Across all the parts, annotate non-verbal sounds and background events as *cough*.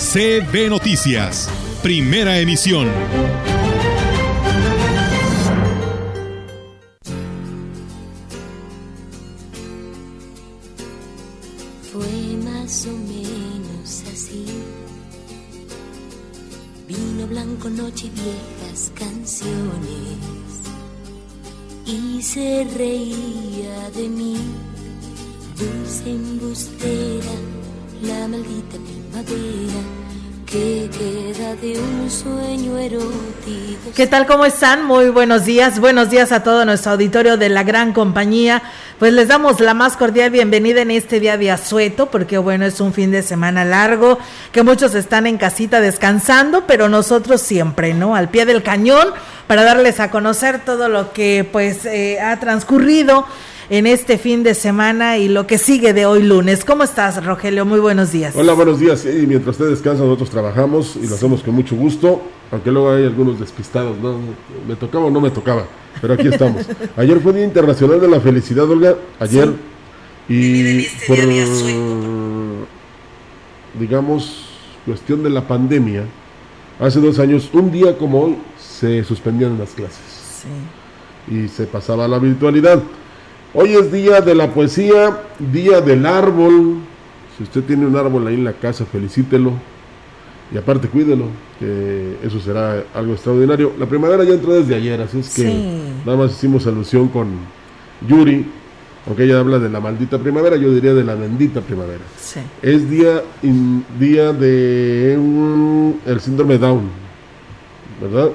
CB Noticias, primera emisión. Fue más o menos así. Vino blanco, noche y viejas canciones. Y se reía de mí, dulce embustera, la maldita primavera de. ¿Qué tal? ¿Cómo están? Muy buenos días. Buenos días a todo nuestro auditorio de la gran compañía. Pues les damos la más cordial bienvenida en este día de asueto, porque bueno, es un fin de semana largo, que muchos están en casita descansando, pero nosotros siempre, ¿no? Al pie del cañón para darles a conocer todo lo que pues eh, ha transcurrido en este fin de semana y lo que sigue de hoy lunes. ¿Cómo estás, Rogelio? Muy buenos días. Hola, buenos días. Y mientras usted descansa, nosotros trabajamos y lo hacemos con mucho gusto, aunque luego hay algunos despistados, ¿no? ¿Me tocaba o no me tocaba? Pero aquí estamos. *laughs* Ayer fue Día Internacional de la Felicidad, Olga. Ayer. Y por, digamos, cuestión de la pandemia, hace dos años, un día como hoy, se suspendían las clases. Sí. Y se pasaba a la virtualidad. Hoy es día de la poesía, día del árbol. Si usted tiene un árbol ahí en la casa, felicítelo. Y aparte cuídelo, que eso será algo extraordinario. La primavera ya entró desde ayer, así es que Sí. nada más hicimos alusión con Yuri, aunque ella habla de la maldita primavera, yo diría de la bendita primavera. Sí. Es día, in- día de el síndrome Down, ¿verdad?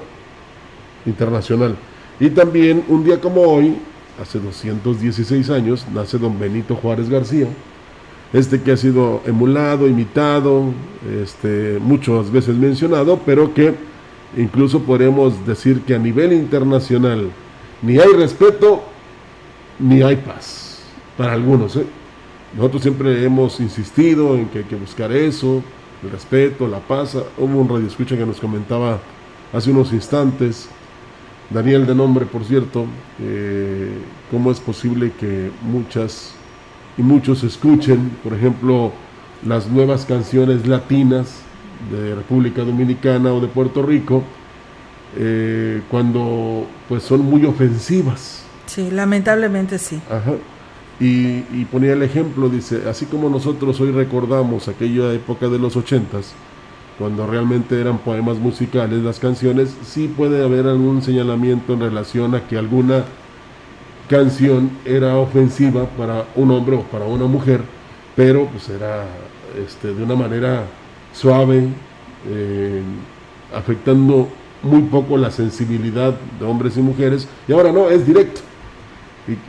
Internacional. Y también un día como hoy, hace 216 años, nace don Benito Juárez García, este que ha sido emulado, imitado, este, muchas veces mencionado, pero que incluso podemos decir que a nivel internacional ni hay respeto ni hay paz, para algunos. ¿eh? Nosotros siempre hemos insistido en que hay que buscar eso, el respeto, la paz. Hubo un radio escucha que nos comentaba hace unos instantes, Daniel de nombre, por cierto, eh, cómo es posible que muchas y muchos escuchen, por ejemplo, las nuevas canciones latinas de República Dominicana o de Puerto Rico, eh, cuando pues son muy ofensivas. Sí, lamentablemente sí. Ajá. Y, y ponía el ejemplo, dice, así como nosotros hoy recordamos aquella época de los ochentas, cuando realmente eran poemas musicales las canciones, sí puede haber algún señalamiento en relación a que alguna canción era ofensiva para un hombre o para una mujer, pero pues era este, de una manera suave, eh, afectando muy poco la sensibilidad de hombres y mujeres, y ahora no, es directo.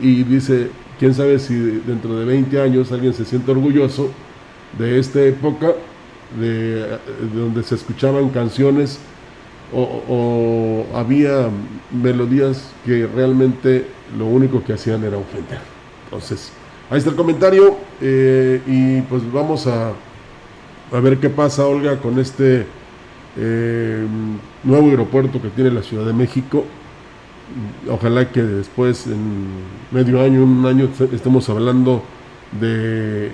Y, y dice, quién sabe si dentro de 20 años alguien se siente orgulloso de esta época, de, de donde se escuchaban canciones o, o había melodías que realmente lo único que hacían era ofender. Entonces, ahí está el comentario eh, y pues vamos a, a ver qué pasa, Olga, con este eh, nuevo aeropuerto que tiene la Ciudad de México. Ojalá que después, en medio año, un año, estemos hablando de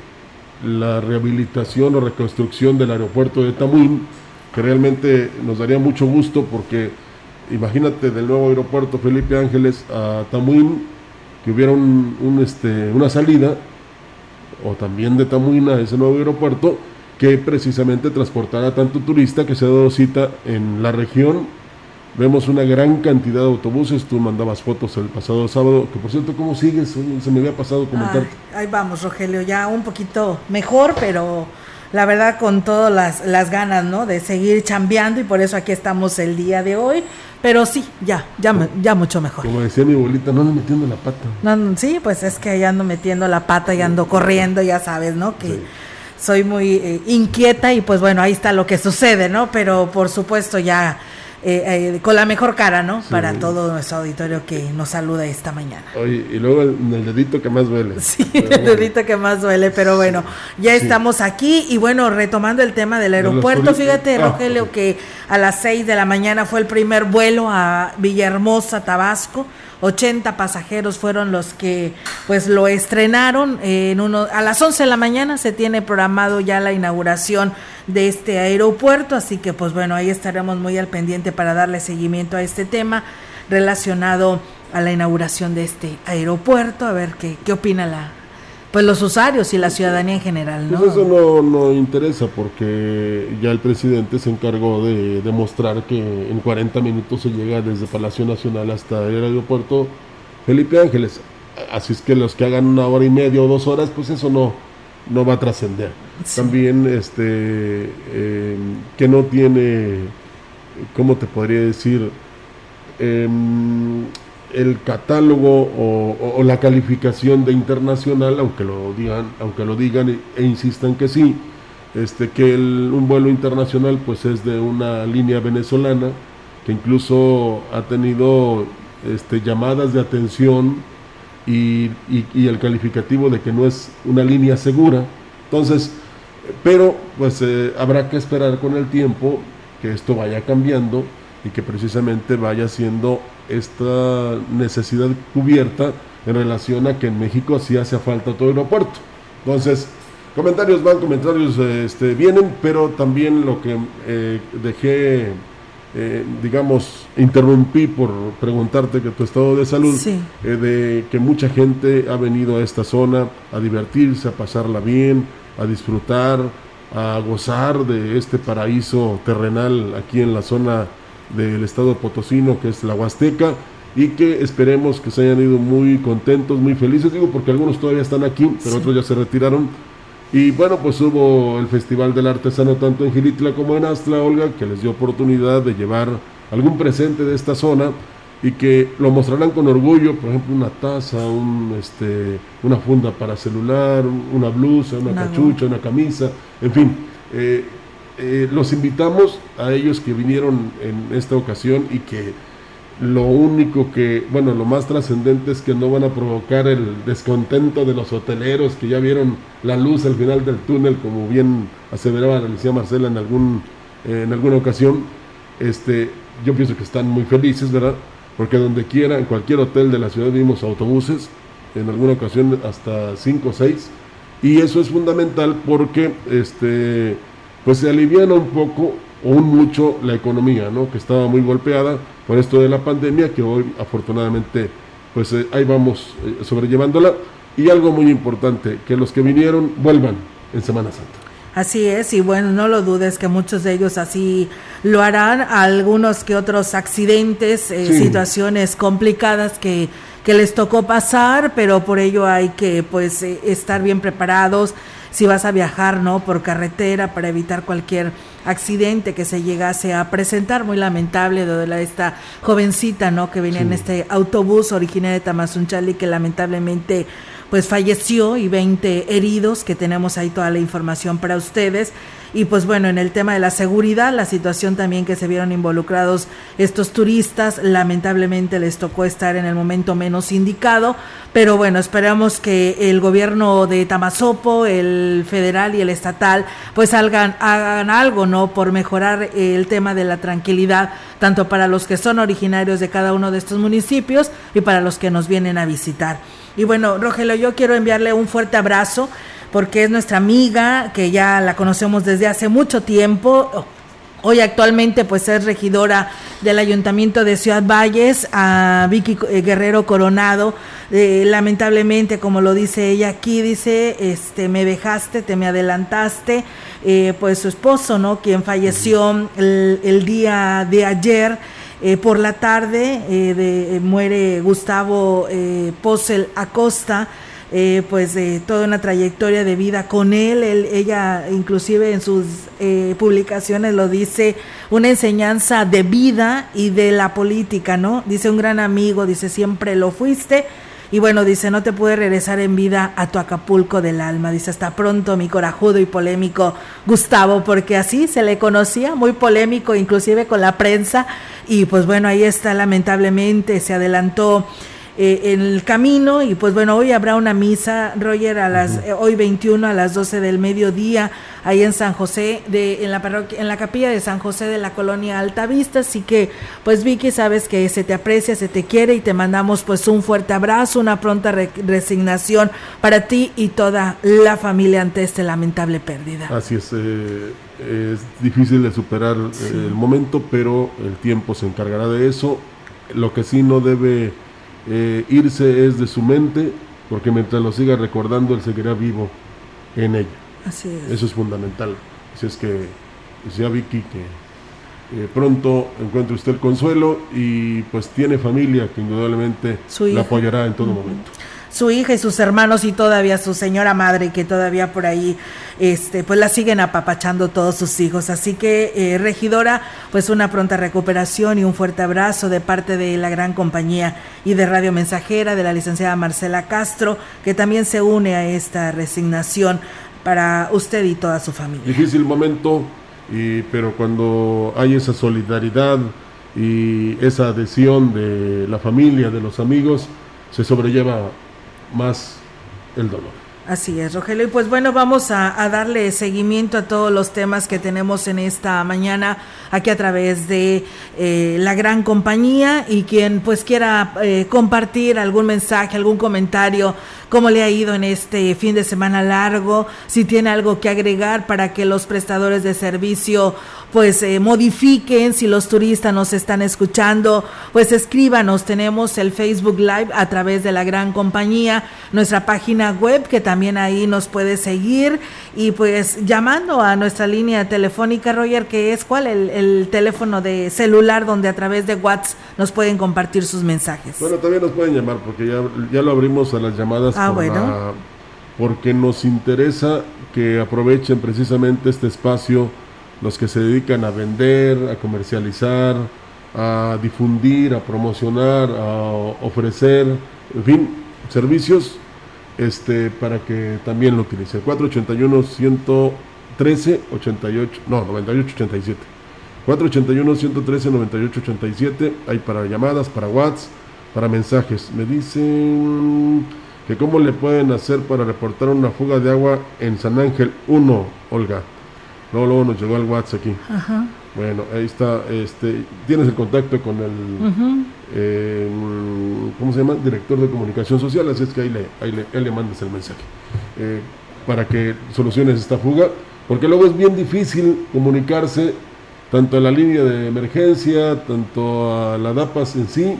la rehabilitación o reconstrucción del aeropuerto de Tamuín, que realmente nos daría mucho gusto porque imagínate del nuevo aeropuerto Felipe Ángeles a Tamuín, que hubiera un, este, una salida, o también de Tamuín a ese nuevo aeropuerto, que precisamente transportara tanto turista que se ha dado cita en la región. Vemos una gran cantidad de autobuses, tú mandabas fotos el pasado sábado, que por cierto, ¿cómo sigues? Se me había pasado comentar. Ay, ahí vamos, Rogelio, ya un poquito mejor, pero la verdad con todas las, las ganas, ¿no? De seguir chambeando y por eso aquí estamos el día de hoy. Pero sí, ya, ya, ya mucho mejor. Como decía mi abuelita, no ando metiendo la pata. No, no, sí, pues es que ya ando metiendo la pata y ando corriendo, ya sabes, ¿no? Que Sí. soy muy eh, inquieta y pues bueno, ahí está lo que sucede, ¿no? Pero por supuesto ya eh, eh, con la mejor cara, ¿no? Para todo nuestro auditorio que nos saluda esta mañana. Oye, y luego el, dedito que más duele. Sí, el dedito que más duele, pero bueno, ya estamos aquí. Y bueno, retomando el tema del aeropuerto, fíjate, ah, Rogelio, que a las 6 de la mañana fue el primer vuelo a Villahermosa, Tabasco 80 pasajeros fueron los que pues lo estrenaron en uno a las 11 de la mañana se tiene programado ya la inauguración de este aeropuerto, así que pues bueno, ahí estaremos muy al pendiente para darle seguimiento a este tema relacionado a la inauguración de este aeropuerto, a ver qué qué opina la pues los usuarios y la ciudadanía en general, ¿no? Pues eso no, no interesa porque ya el presidente se encargó de demostrar que en 40 minutos se llega desde Palacio Nacional hasta el aeropuerto Felipe Ángeles. Así es que los que hagan una hora y media o dos horas, pues eso no, no va a trascender. También este eh, que no tiene, ¿cómo te podría decir? Eh, el catálogo o, la calificación de internacional, aunque lo digan, aunque lo digan e, insistan que sí, este, que un vuelo internacional pues es de una línea venezolana que incluso ha tenido este, llamadas de atención y, el calificativo de que no es una línea segura. Entonces, pero pues eh, habrá que esperar con el tiempo que esto vaya cambiando y que precisamente vaya siendo esta necesidad cubierta en relación a que en México sí hace falta todo aeropuerto. Entonces, comentarios van, comentarios este, vienen, pero también lo que eh, dejé, eh, digamos, interrumpí por preguntarte que tu estado de salud, eh, de que mucha gente ha venido a esta zona a divertirse, a pasarla bien, a disfrutar, a gozar de este paraíso terrenal aquí en la zona del estado potosino, que es la Huasteca, y que esperemos que se hayan ido muy contentos, muy felices, digo porque algunos todavía están aquí, pero otros ya se retiraron. Y bueno, pues hubo el Festival del Artesano tanto en Gilitla como en Astla, Olga, que les dio oportunidad de llevar algún presente de esta zona y que lo mostrarán con orgullo, por ejemplo, una taza, un, este, una funda para celular, una blusa, una cachucha, una camisa, en fin. Eh, eh, los invitamos a ellos que vinieron en esta ocasión y que lo único que, bueno, lo más trascendente es que no van a provocar el descontento de los hoteleros que ya vieron la luz al final del túnel, como bien aseveraba la Alicia Marcela en, algún, en alguna ocasión. Este, yo pienso que están muy felices, ¿verdad? Porque donde quiera, en cualquier hotel de la ciudad vimos autobuses, en alguna ocasión hasta 5 o 6, y eso es fundamental porque este pues se aliviana un poco o un mucho la economía, ¿no? Que estaba muy golpeada por esto de la pandemia, que hoy afortunadamente pues eh, ahí vamos eh, sobrellevándola. Y algo muy importante, que los que vinieron vuelvan en Semana Santa. Así es, y bueno, no lo dudes que muchos de ellos así lo harán, algunos que otros accidentes, eh, situaciones complicadas que, que les tocó pasar, pero por ello hay que pues estar bien preparados, si vas a viajar no por carretera para evitar cualquier accidente que se llegase a presentar. Muy lamentable de la, esta jovencita no que venía en este autobús originaria de Tamazunchali que lamentablemente pues falleció y 20 heridos que tenemos ahí toda la información para ustedes y pues bueno, en el tema de la seguridad, la situación también que se vieron involucrados estos turistas, lamentablemente les tocó estar en el momento menos indicado, pero bueno, esperamos que el gobierno de Tamazopo, el federal y el estatal, pues hagan, hagan algo, ¿no? Por mejorar el tema de la tranquilidad, tanto para los que son originarios de cada uno de estos municipios y para los que nos vienen a visitar. Y bueno, Rogelio, yo quiero enviarle un fuerte abrazo porque es nuestra amiga, que ya la conocemos desde hace mucho tiempo. Hoy actualmente pues es regidora del Ayuntamiento de Ciudad Valles, a Vicky eh, Guerrero Coronado. Eh, lamentablemente, como lo dice ella aquí, dice, este, me dejaste, te me adelantaste. Eh, pues su esposo, ¿no? Quien falleció el, día de ayer. por la tarde de, muere Gustavo Posel Acosta, eh, pues de toda una trayectoria de vida con él. ella inclusive en sus eh, publicaciones lo dice, una enseñanza de vida y de la política, ¿no? Dice un gran amigo, dice siempre lo fuiste Y bueno, dice, no te pude regresar en vida a tu Acapulco del alma. Dice, hasta pronto mi corajudo y polémico Gustavo, porque así se le conocía, muy polémico, inclusive con la prensa. Y pues bueno, ahí está, lamentablemente, se adelantó eh, en el camino y pues bueno, hoy habrá una misa, Roger, a las, eh, hoy 21 a las 12 del mediodía, ahí en San José, de, en la parroquia, en la capilla de San José de la colonia Altavista, así que pues Vicky, sabes que se te aprecia, se te quiere y te mandamos pues un fuerte abrazo, una pronta resignación para ti y toda la familia ante esta lamentable pérdida. Así es, eh, es difícil de superar el momento, pero el tiempo se encargará de eso. Lo que sí no debe eh, irse es de su mente, porque mientras lo siga recordando, él seguirá vivo en ella. Así es. Eso es fundamental. Así es que decía Vicky que eh, pronto encuentre usted el consuelo y pues tiene familia que indudablemente la apoyará en todo momento su hija y sus hermanos y todavía su señora madre que todavía por ahí este pues la siguen apapachando todos sus hijos. Así que eh, regidora pues una pronta recuperación y un fuerte abrazo de parte de la gran compañía y de Radio Mensajera de la licenciada Marcela Castro que también se une a esta resignación para usted y toda su familia. Difícil momento y, pero cuando hay esa solidaridad y esa adhesión de la familia de los amigos se sobrelleva más el dolor. Así es, Rogelio. Y pues bueno, vamos a, darle seguimiento a todos los temas que tenemos en esta mañana aquí a través de eh, la gran compañía y quien pues quiera eh, compartir algún mensaje, algún comentario, cómo le ha ido en este fin de semana largo, si tiene algo que agregar para que los prestadores de servicio pues eh, modifiquen, si los turistas nos están escuchando, pues escríbanos, tenemos el Facebook Live a través de la gran compañía, nuestra página web que también ahí nos puede seguir y pues llamando a nuestra línea telefónica, Roger, que es cuál, el, teléfono de celular donde a través de WhatsApp nos pueden compartir sus mensajes. Bueno, también nos pueden llamar porque ya, ya lo abrimos a las llamadas. Ah, bueno. porque nos interesa que aprovechen precisamente este espacio los que se dedican a vender, a comercializar, a difundir, a promocionar, a ofrecer, en fin, servicios este, para que también lo utilicen. 481 113 88, no, 98 87. 481 113 98 87, hay para llamadas, para WhatsApp, para mensajes. Me dicen que cómo le pueden hacer para reportar una fuga de agua en San Ángel 1, Olga. Luego, luego nos llegó al WhatsApp aquí. Bueno, ahí está. Este, tienes el contacto con el, eh, ¿cómo se llama? Director de comunicación social, así es que ahí le, ahí le, le mandas el mensaje eh, para que soluciones esta fuga, porque luego es bien difícil comunicarse tanto a la línea de emergencia, tanto a la DAPAS en sí,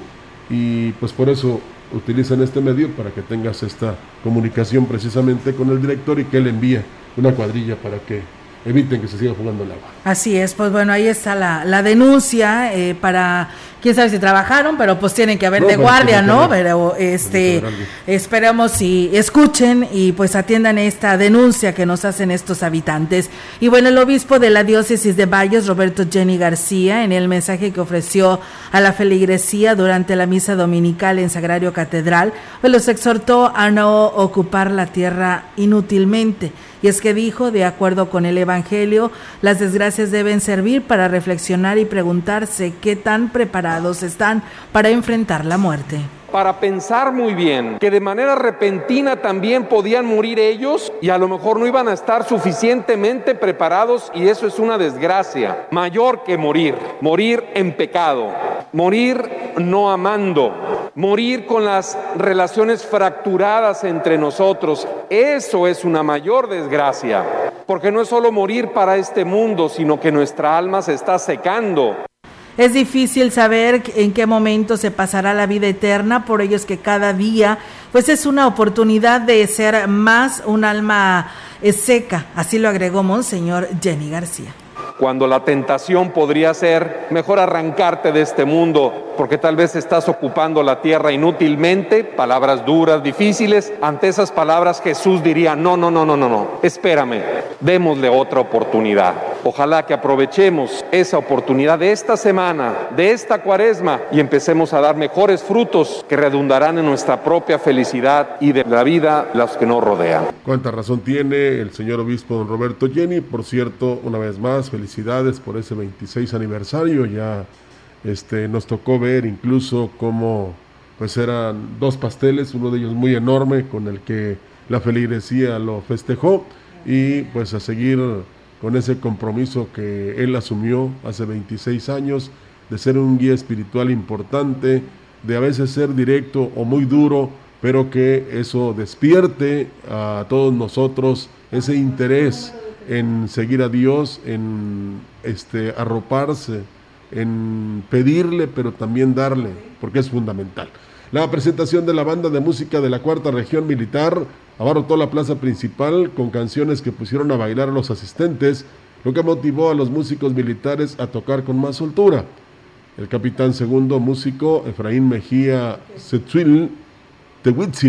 y pues por eso utilizan este medio para que tengas esta comunicación precisamente con el director y que él envíe una cuadrilla para que eviten que se siga jugando el agua. Así es, pues bueno, ahí está la, la denuncia eh, para, quién sabe si trabajaron, pero pues tienen que haber de guardia, ¿no? Pero este, esperamos y escuchen y pues atiendan esta denuncia que nos hacen estos habitantes. Y bueno, el obispo de la diócesis de Valles, Roberto Jenny García, en el mensaje que ofreció a la feligresía durante la misa dominical en Sagrario Catedral, pues los exhortó a no ocupar la tierra inútilmente y es que dijo, de acuerdo con el Evangelio, las desgracias deben servir para reflexionar y preguntarse qué tan preparados están para enfrentar la muerte para pensar muy bien que de manera repentina también podían morir ellos y a lo mejor no iban a estar suficientemente preparados y eso es una desgracia mayor que morir, morir en pecado, morir no amando, morir con las relaciones fracturadas entre nosotros, eso es una mayor desgracia, porque no es solo morir para este mundo, sino que nuestra alma se está secando. Es difícil saber en qué momento se pasará la vida eterna, por ello es que cada día pues es una oportunidad de ser más un alma eh, seca, así lo agregó Monseñor Jenny García cuando la tentación podría ser mejor arrancarte de este mundo porque tal vez estás ocupando la tierra inútilmente, palabras duras, difíciles, ante esas palabras Jesús diría, no, no, no, no, no, no, espérame, démosle otra oportunidad. Ojalá que aprovechemos esa oportunidad de esta semana, de esta cuaresma, y empecemos a dar mejores frutos que redundarán en nuestra propia felicidad y de la vida los que nos rodean. Cuánta razón tiene el señor obispo don Roberto Jenny. Por cierto, una vez más, felicidades por ese 26 aniversario. Ya este, nos tocó ver incluso cómo pues eran dos pasteles, uno de ellos muy enorme con el que la feligresía lo festejó y pues a seguir con ese compromiso que él asumió hace 26 años de ser un guía espiritual importante, de a veces ser directo o muy duro, pero que eso despierte a todos nosotros ese interés en seguir a Dios, en este arroparse, en pedirle, pero también darle, porque es fundamental. La presentación de la banda de música de la cuarta región militar abarrotó la plaza principal con canciones que pusieron a bailar a los asistentes, lo que motivó a los músicos militares a tocar con más soltura. El capitán segundo músico, Efraín Mejía Setzuil,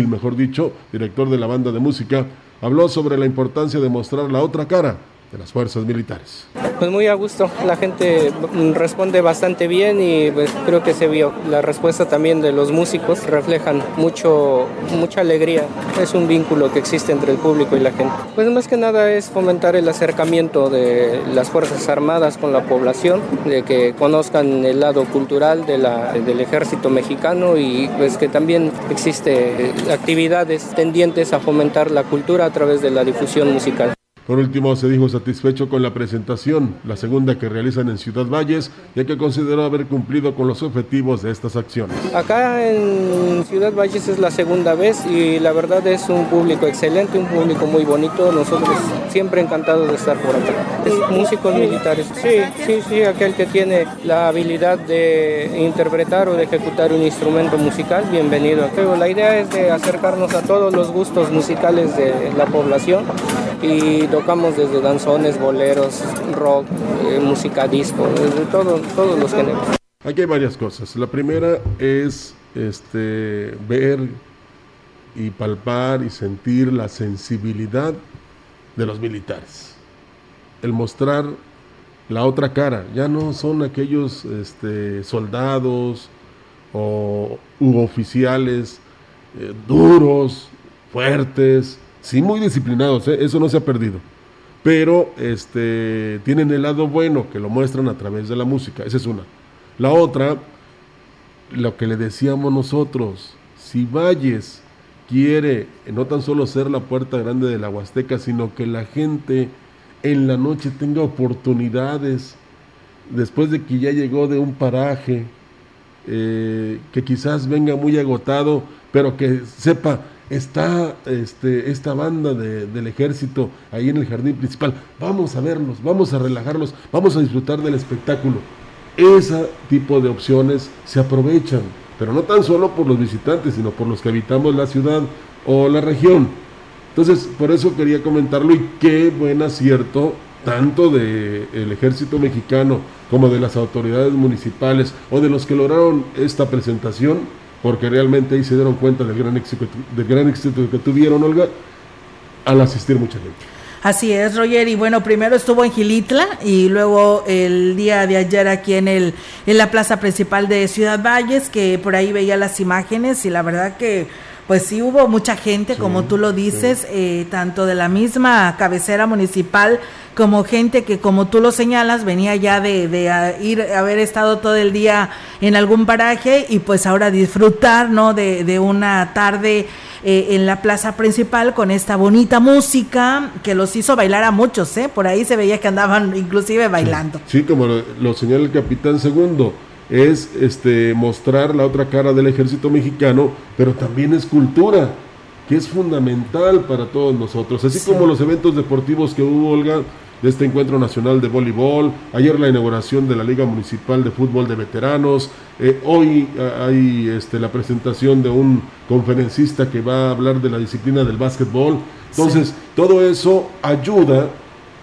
mejor dicho, director de la banda de música, habló sobre la importancia de mostrar la otra cara, de las fuerzas militares. Pues muy a gusto, la gente responde bastante bien y pues creo que se vio. La respuesta también de los músicos reflejan mucho, mucha alegría. Es un vínculo que existe entre el público y la gente. Pues más que nada es fomentar el acercamiento de las Fuerzas Armadas con la población, de que conozcan el lado cultural del ejército mexicano y pues que también existe actividades tendientes a fomentar la cultura a través de la difusión musical. Por último, se dijo satisfecho con la presentación, la segunda que realizan en Ciudad Valles, ya que consideró haber cumplido con los objetivos de estas acciones. Acá en Ciudad Valles es la segunda vez y la verdad es un público excelente, un público muy bonito. Nosotros siempre encantados de estar por acá. músicos militares, sí, sí, sí, aquel que tiene la habilidad de interpretar o de ejecutar un instrumento musical, bienvenido. Pero la idea es de acercarnos a todos los gustos musicales de la población y tocamos desde danzones, boleros, rock, eh, música disco, desde todo, todos los géneros. Aquí hay varias cosas. La primera es este, ver y palpar y sentir la sensibilidad de los militares. El mostrar la otra cara. Ya no son aquellos este, soldados o u oficiales eh, duros, fuertes, sí muy disciplinados, ¿eh? eso no se ha perdido. Pero este, tienen el lado bueno que lo muestran a través de la música, esa es una. La otra, lo que le decíamos nosotros, si Valles quiere no tan solo ser la puerta grande de la Huasteca, sino que la gente en la noche tenga oportunidades, después de que ya llegó de un paraje, eh, que quizás venga muy agotado, pero que sepa, está este, esta banda del ejército ahí en el jardín principal. Vamos a verlos, vamos a relajarlos, vamos a disfrutar del espectáculo. Ese tipo de opciones se aprovechan, pero no tan solo por los visitantes, sino por los que habitamos la ciudad o la región. Entonces, por eso quería comentarlo y qué buen acierto tanto del ejército mexicano como de las autoridades municipales o de los que lograron esta presentación porque realmente ahí se dieron cuenta del gran éxito, del gran éxito que tuvieron, Olga, al asistir mucha gente. Así es, Roger. Y bueno, primero estuvo en Gilitla y luego el día de ayer aquí en el en la plaza principal de Ciudad Valles, que por ahí veía las imágenes y la verdad que pues sí hubo mucha gente, como tú lo dices, eh, tanto de la misma cabecera municipal como gente que, como tú lo señalas, venía ya de, de ir, haber estado todo el día en algún paraje y pues ahora disfrutar, ¿no? De, de una tarde eh, en la plaza principal con esta bonita música que los hizo bailar a muchos, ¿eh? Por ahí se veía que andaban inclusive bailando. Sí, como lo, señala el capitán segundo es este mostrar la otra cara del ejército mexicano, pero también es cultura, que es fundamental para todos nosotros, así como los eventos deportivos que hubo, Olga, de este encuentro nacional de voleibol, ayer la inauguración de la Liga Municipal de Fútbol de Veteranos, eh, hoy hay este, la presentación de un conferencista que va a hablar de la disciplina del básquetbol. Entonces, todo eso ayuda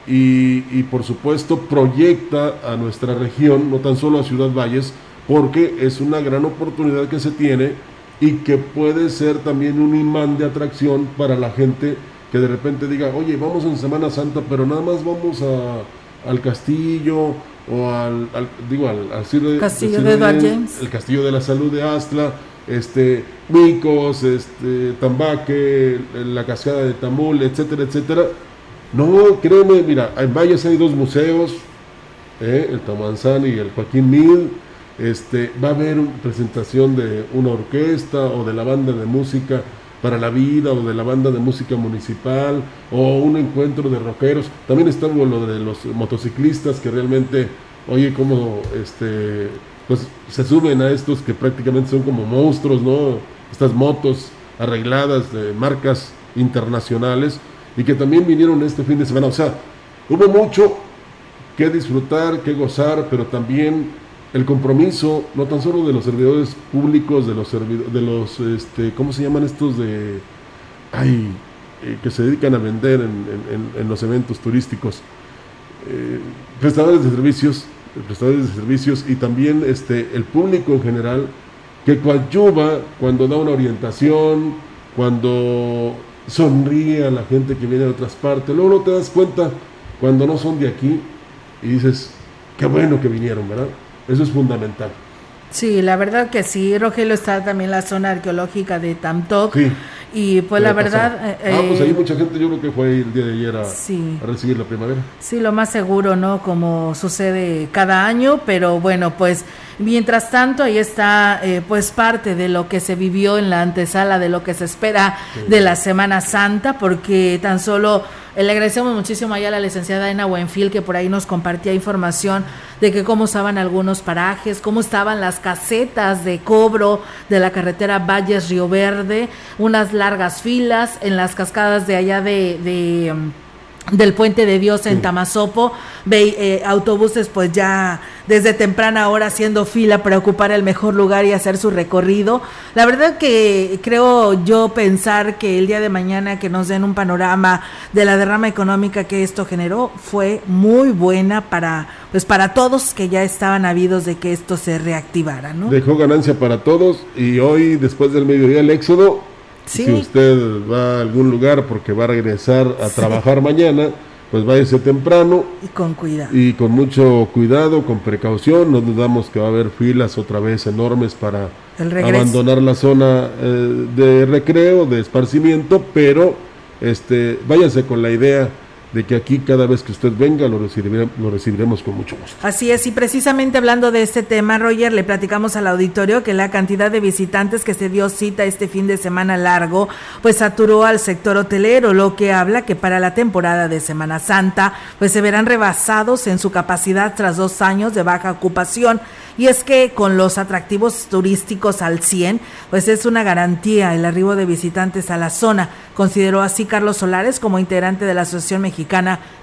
y, y, por supuesto proyecta a nuestra región, no tan solo a Ciudad Valles, porque es una gran oportunidad que se tiene y que puede ser también un imán de atracción para la gente que de repente diga, oye, vamos en Semana Santa, pero nada más vamos a al castillo o al, digo, al, castillo de, James. el castillo de la salud de Astla, este, Micos, este, Tambaque, la cascada de Tamul, etcétera, etcétera. No, créeme, mira, en Valles hay dos museos, ¿eh? el Tamanzán y el Joaquín Mil. Este, va a haber presentación de una orquesta o de la banda de música para la vida o de la banda de música municipal o un encuentro de rockeros. También está lo de los motociclistas que realmente, oye, como este, pues se suben a estos que prácticamente son como monstruos, ¿no? Estas motos arregladas de marcas internacionales y que también vinieron este fin de semana. O sea, hubo mucho que disfrutar, que gozar, pero también el compromiso, no tan solo de los servidores públicos, de los servidores, de los, este, ¿cómo se llaman estos de, ay, eh, que se dedican a vender en, los eventos turísticos, eh, prestadores de servicios, prestadores de servicios y también este, el público en general, que coadyuva cuando da una orientación, cuando sonríe a la gente que viene de otras partes, luego no te das cuenta cuando no son de aquí y dices, qué bueno que vinieron, ¿verdad? Eso es fundamental. Sí, la verdad que sí. Rogelio está también la zona arqueológica de Tamtoc. Y pues la verdad... Eh, ah, pues ahí mucha gente yo creo que fue el día de ayer a, a, recibir la primavera. Sí, lo más seguro, ¿no? Como sucede cada año, pero bueno, pues mientras tanto ahí está eh, pues parte de lo que se vivió en la antesala, de lo que se espera de la Semana Santa, porque tan solo le agradecemos muchísimo allá a la licenciada Ena Buenfil que por ahí nos compartía información de que cómo estaban algunos parajes, cómo estaban las casetas de cobro de la carretera Valles Río Verde, unas largas filas en las cascadas de allá de, de del puente de Dios en Tamazopo, ve, eh, autobuses pues ya desde temprana hora haciendo fila para ocupar el mejor lugar y hacer su recorrido. La verdad que creo yo pensar que el día de mañana que nos den un panorama de la derrama económica que esto generó fue muy buena para pues para todos que ya estaban habidos de que esto se reactivara, ¿no? Dejó ganancia para todos y hoy después del mediodía el éxodo si usted va a algún lugar porque va a regresar a trabajar mañana, pues váyase temprano. Y con cuidado. Y con mucho cuidado, con precaución. No dudamos que va a haber filas otra vez enormes para abandonar la zona eh, de recreo, de esparcimiento, pero este, váyase con la idea de que aquí cada vez que usted venga lo, lo recibiremos con mucho gusto. Así es, y precisamente hablando de este tema, Roger, le platicamos al auditorio que la cantidad de visitantes que se dio cita este fin de semana largo, pues saturó al sector hotelero, lo que habla que para la temporada de Semana Santa, pues se verán rebasados en su capacidad tras dos años de baja ocupación. Y es que con los atractivos turísticos al 100, pues es una garantía el arribo de visitantes a la zona. Consideró así Carlos Solares como integrante de la Asociación Mexicana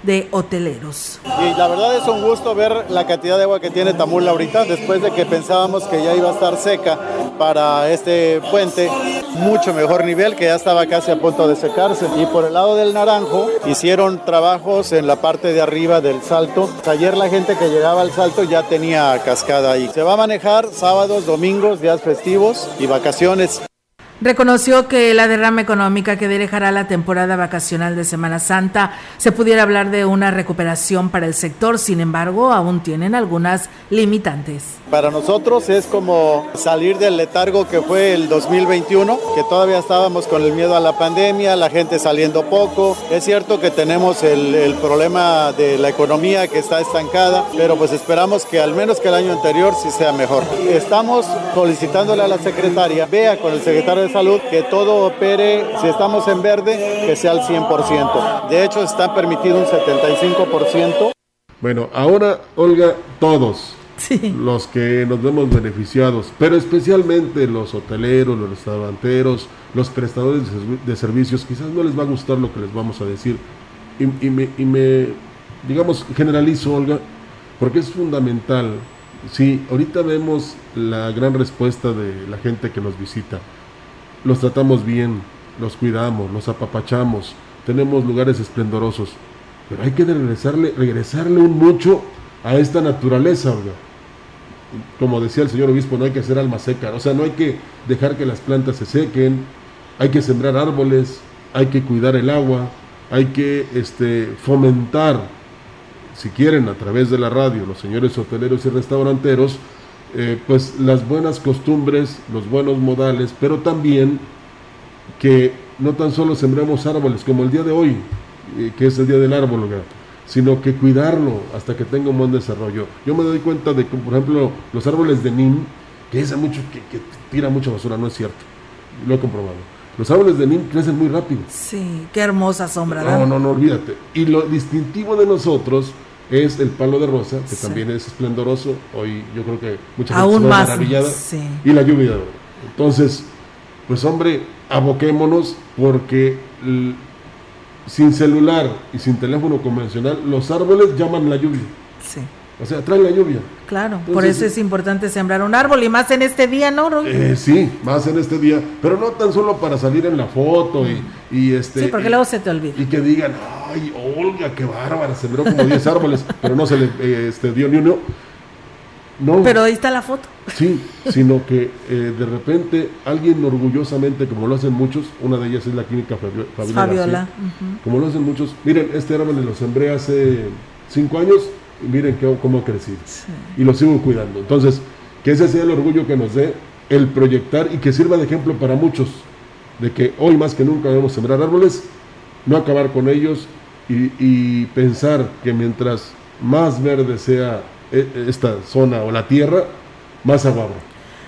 de Hoteleros. Y la verdad es un gusto ver la cantidad de agua que tiene Tamula ahorita, después de que pensábamos que ya iba a estar seca para este puente, mucho mejor nivel que ya estaba casi a punto de secarse. Y por el lado del Naranjo hicieron trabajos en la parte de arriba del salto. Ayer la gente que llegaba al salto ya tenía cascada ahí. Se va a manejar sábados, domingos, días festivos y vacaciones. Reconoció que la derrama económica que dejará la temporada vacacional de Semana Santa se pudiera hablar de una recuperación para el sector, sin embargo, aún tienen algunas limitantes. Para nosotros es como salir del letargo que fue el 2021, que todavía estábamos con el miedo a la pandemia, la gente saliendo poco. Es cierto que tenemos el, problema de la economía que está estancada, pero pues esperamos que al menos que el año anterior sí sea mejor. Estamos solicitándole a la secretaria, vea con el secretario de salud que todo opere, si estamos en verde, que sea al 100%. De hecho, está permitido un 75%. Bueno, ahora, Olga, todos los que nos vemos beneficiados, pero especialmente los hoteleros, los restauranteros, los prestadores de, servicios, quizás no les va a gustar lo que les vamos a decir. Y, me, digamos, generalizo, Olga, porque es fundamental. Sí, ahorita vemos la gran respuesta de la gente que nos visita. Los tratamos bien, los cuidamos, los apapachamos, tenemos lugares esplendorosos, pero hay que regresarle, regresarle un mucho a esta naturaleza, como decía el señor obispo, no hay que hacer alma seca, o sea, no hay que dejar que las plantas se sequen, hay que sembrar árboles, hay que cuidar el agua, hay que este, fomentar si quieren, a través de la radio, los señores hoteleros y restauranteros, eh, pues las buenas costumbres, los buenos modales, pero también que no tan solo sembremos árboles como el día de hoy, eh, que es el día del árbol, sino que cuidarlo hasta que tenga un buen desarrollo. Yo me doy cuenta de que, por ejemplo, los árboles de NIM, que es mucho, que, que tira mucha basura, no es cierto, lo he comprobado. Los árboles de NIM crecen muy rápido. Sí, qué hermosa sombra. No, no, no, olvídate. Y lo distintivo de nosotros es el palo de rosa, que también es esplendoroso. Hoy yo creo que mucha gente Aún más, maravillada. Y la lluvia. Entonces, pues hombre, aboquémonos porque sin celular y sin teléfono convencional, los árboles llaman la lluvia. Sí. O sea, traen la lluvia. Claro, por eso es importante sembrar un árbol y más en este día, ¿no? Eh, sí, más en este día, pero no tan solo para salir en la foto y, y este... Sí, porque luego se te olvida. Y que digan, ay, Olga, qué bárbara, sembró como 10 árboles, *laughs* pero no se le eh, este, dio ni uno. No. Pero ahí está la foto. Sí, sino que eh, de repente alguien orgullosamente, como lo hacen muchos, una de ellas es la química Fabiola. Fabiola. Como lo hacen muchos. Miren, este árbol lo sembré hace 5 años miren cómo ha crecido. Y lo sigo cuidando. Entonces, que ese sea el orgullo que nos dé el proyectar y que sirva de ejemplo para muchos, de que hoy más que nunca debemos sembrar árboles, no acabar con ellos y, pensar que mientras más verde sea e, esta zona o la tierra, más agua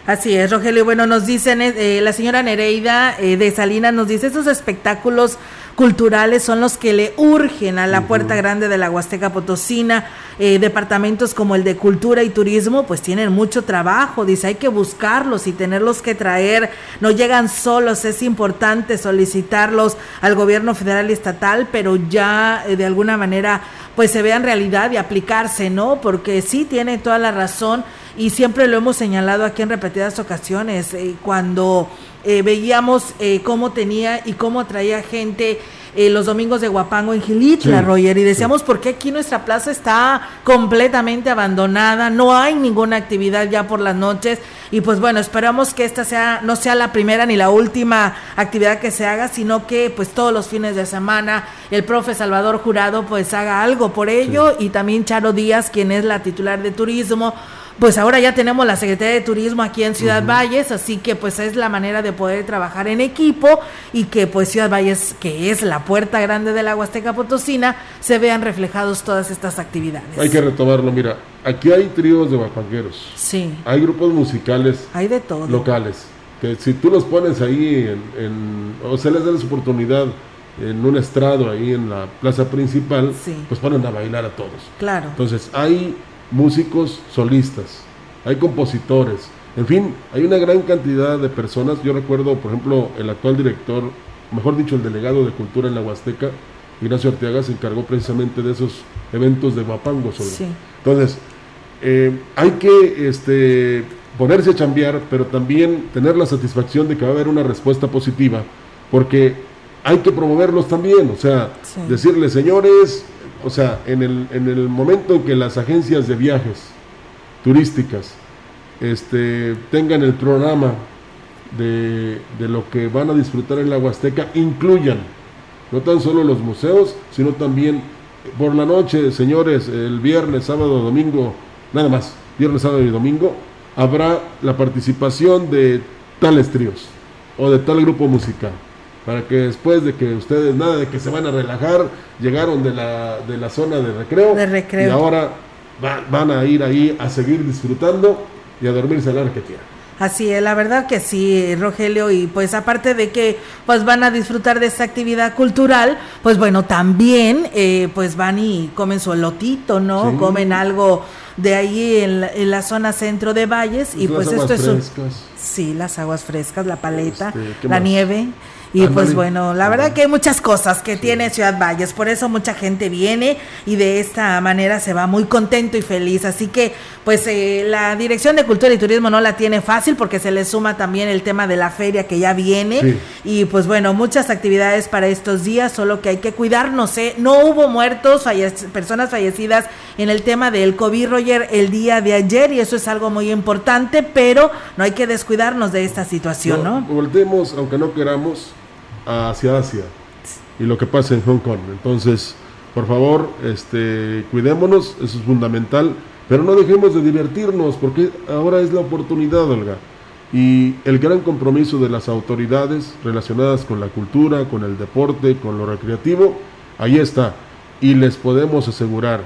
Así es, Rogelio. Bueno, nos dicen, eh, la señora Nereida eh, de Salinas nos dice, esos espectáculos culturales son los que le urgen a la puerta grande de la Huasteca Potosina. Eh, departamentos como el de Cultura y Turismo, pues tienen mucho trabajo. Dice, hay que buscarlos y tenerlos que traer. No llegan solos, es importante solicitarlos al gobierno federal y estatal, pero ya de alguna manera pues se vean realidad y aplicarse, ¿no? Porque sí tiene toda la razón y siempre lo hemos señalado aquí en repetidas ocasiones, eh, cuando eh, veíamos eh, cómo tenía y cómo atraía gente eh, los domingos de Guapango en Gilitla, Roger, y decíamos, ¿por qué aquí nuestra plaza está completamente abandonada? No hay ninguna actividad ya por las noches, y pues bueno, esperamos que esta sea, no sea la primera ni la última actividad que se haga, sino que pues todos los fines de semana el profe Salvador Jurado pues haga algo por ello, y también Charo Díaz, quien es la titular de turismo, pues ahora ya tenemos la Secretaría de Turismo aquí en Ciudad Valles, así que pues es la manera de poder trabajar en equipo y que pues Ciudad Valles, que es la puerta grande de la Huasteca Potosina, se vean reflejados todas estas actividades. Hay que retomarlo, mira, aquí hay tríos de bapangueros. Sí. Hay grupos musicales. Hay de todo. Locales. Que si tú los pones ahí en, o se les da la oportunidad en un estrado ahí en la plaza principal, pues ponen a bailar a todos. Claro. Entonces, hay músicos solistas, hay compositores, en fin, hay una gran cantidad de personas. Yo recuerdo, por ejemplo, el actual director, mejor dicho, el delegado de cultura en la Huasteca, Ignacio Arteaga, se encargó precisamente de esos eventos de Guapango. Entonces, eh, hay que este, ponerse a chambear, pero también tener la satisfacción de que va a haber una respuesta positiva, porque hay que promoverlos también, o sea, decirles, señores, o sea, en el, en el momento en que las agencias de viajes turísticas este, tengan el programa de, lo que van a disfrutar en la Huasteca, incluyan no tan solo los museos, sino también por la noche, señores, el viernes, sábado, domingo, nada más, viernes, sábado y domingo, habrá la participación de tales tríos o de tal grupo musical para que después de que ustedes, nada de que se van a relajar, llegaron de la, de la zona de recreo, y ahora van a ir ahí a seguir disfrutando y a dormirse a la hora que quieran. Así es, la verdad que sí, Rogelio, y pues aparte de que pues van a disfrutar de esta actividad cultural, pues bueno, también eh, pues van y comen su elotito, ¿no? Comen algo de ahí en la, zona centro de Valles y pues esto es un, sí, las aguas frescas, la paleta, este, la nieve. Y pues bueno, la verdad que hay muchas cosas que tiene Ciudad Valles, por eso mucha gente viene y de esta manera se va muy contento y feliz. Así que pues eh, la Dirección de Cultura y Turismo no la tiene fácil porque se le suma también el tema de la feria que ya viene y pues bueno, muchas actividades para estos días, solo que hay que cuidarnos. ¿eh? No hubo muertos, personas fallecidas en el tema del COVID, Roger, el día de ayer y eso es algo muy importante, pero no hay que descuidarnos de esta situación, ¿no? ¿no? Volvemos, aunque no queramos hacia Asia y lo que pasa en Hong Kong. Entonces, Por favor, este, cuidémonos, eso es fundamental, pero no dejemos de divertirnos, porque ahora es la oportunidad, Olga. Y el gran compromiso de las autoridades relacionadas con la cultura, con el deporte, con lo recreativo, ahí está. Y les podemos asegurar,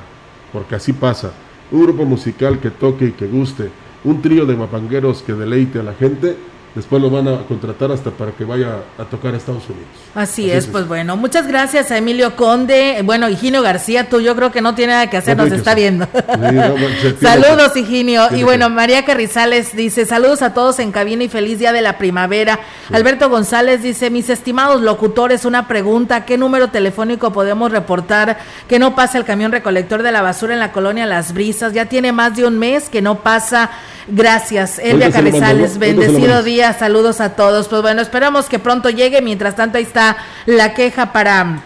porque así pasa, un grupo musical que toque y que guste, un trío de mapangueros que deleite a la gente, después lo van a contratar hasta para que vaya a tocar a Estados Unidos. Así, es, pues bueno, muchas gracias a Emilio Conde, bueno, Higinio García, tú yo creo que no tiene nada que hacer, nos está viendo. *laughs* saludos, Higinio. Y bueno, María Carrizales dice, saludos a todos en cabina y feliz día de la primavera. Alberto González dice, mis estimados locutores, una pregunta, ¿qué número telefónico podemos reportar que no pasa el camión recolector de la basura en la colonia Las Brisas? Ya tiene más de un mes que no pasa. Gracias, Elvia Carrizales, bendecido día saludos a todos. Pues bueno, esperamos que pronto llegue. Mientras tanto, ahí está la queja para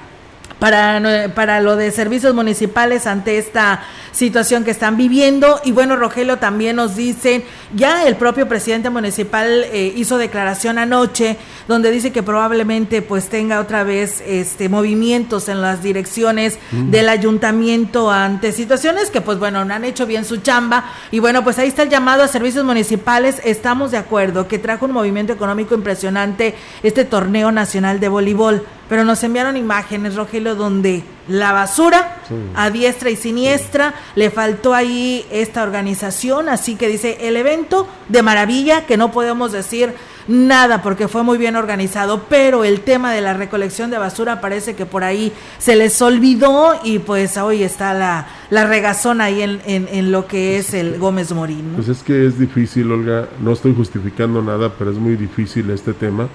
para, para lo de servicios municipales ante esta situación que están viviendo. Y bueno, Rogelio también nos dice, ya el propio presidente municipal eh, hizo declaración anoche donde dice que probablemente pues tenga otra vez este movimientos en las direcciones mm. del ayuntamiento ante situaciones que pues bueno, no han hecho bien su chamba. Y bueno, pues ahí está el llamado a servicios municipales. Estamos de acuerdo que trajo un movimiento económico impresionante este torneo nacional de voleibol pero nos enviaron imágenes, Rogelio, donde la basura a diestra y siniestra, le faltó ahí esta organización, así que dice el evento de maravilla, que no podemos decir nada porque fue muy bien organizado, pero el tema de la recolección de basura parece que por ahí se les olvidó y pues hoy está la, la regazón ahí en, en, lo que es el Gómez Morín. Pues es que es difícil, Olga, no estoy justificando nada, pero es muy difícil este tema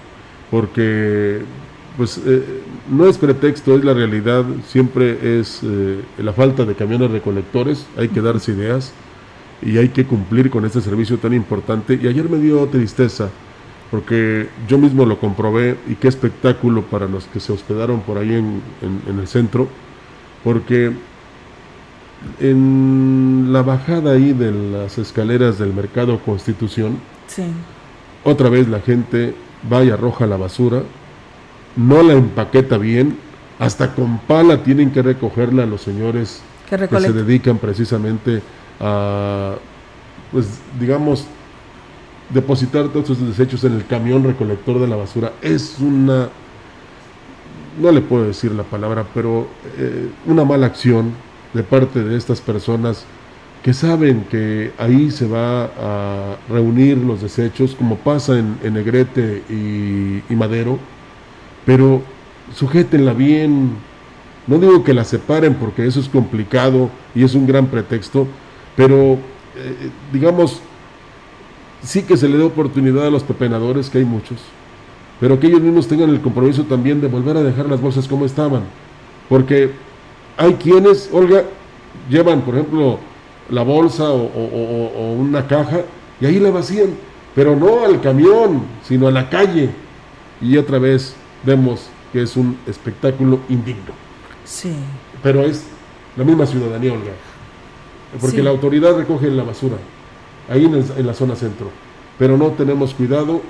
porque pues eh, no es pretexto, es la realidad, siempre es eh, la falta de camiones recolectores, hay que darse ideas y hay que cumplir con este servicio tan importante. Y ayer me dio tristeza, porque yo mismo lo comprobé y qué espectáculo para los que se hospedaron por ahí en, en el centro, porque en la bajada ahí de las escaleras del mercado Constitución, otra vez la gente va y arroja la basura, no la empaqueta bien, hasta con pala tienen que recogerla los señores que, se dedican precisamente a, pues digamos, depositar todos esos desechos en el camión recolector de la basura. Es una, no le puedo decir la palabra, pero eh, una mala acción de parte de estas personas que saben que ahí se va a reunir los desechos, como pasa en, Negrete y Madero, pero sujétenla bien. No digo que la separen porque eso es complicado y es un gran pretexto, pero eh, digamos, sí que se le dé oportunidad a los pepenadores, que hay muchos, pero que ellos mismos tengan el compromiso también de volver a dejar las bolsas como estaban. Porque hay quienes, Olga, llevan, por ejemplo, la bolsa o, o una caja y ahí la vacían, pero no al camión, sino a la calle. Y otra vez, vemos que es un espectáculo indigno. Sí. Pero es la misma ciudadanía, Olga. Porque la autoridad recoge la basura, ahí en, en, la zona centro. Pero no tenemos cuidado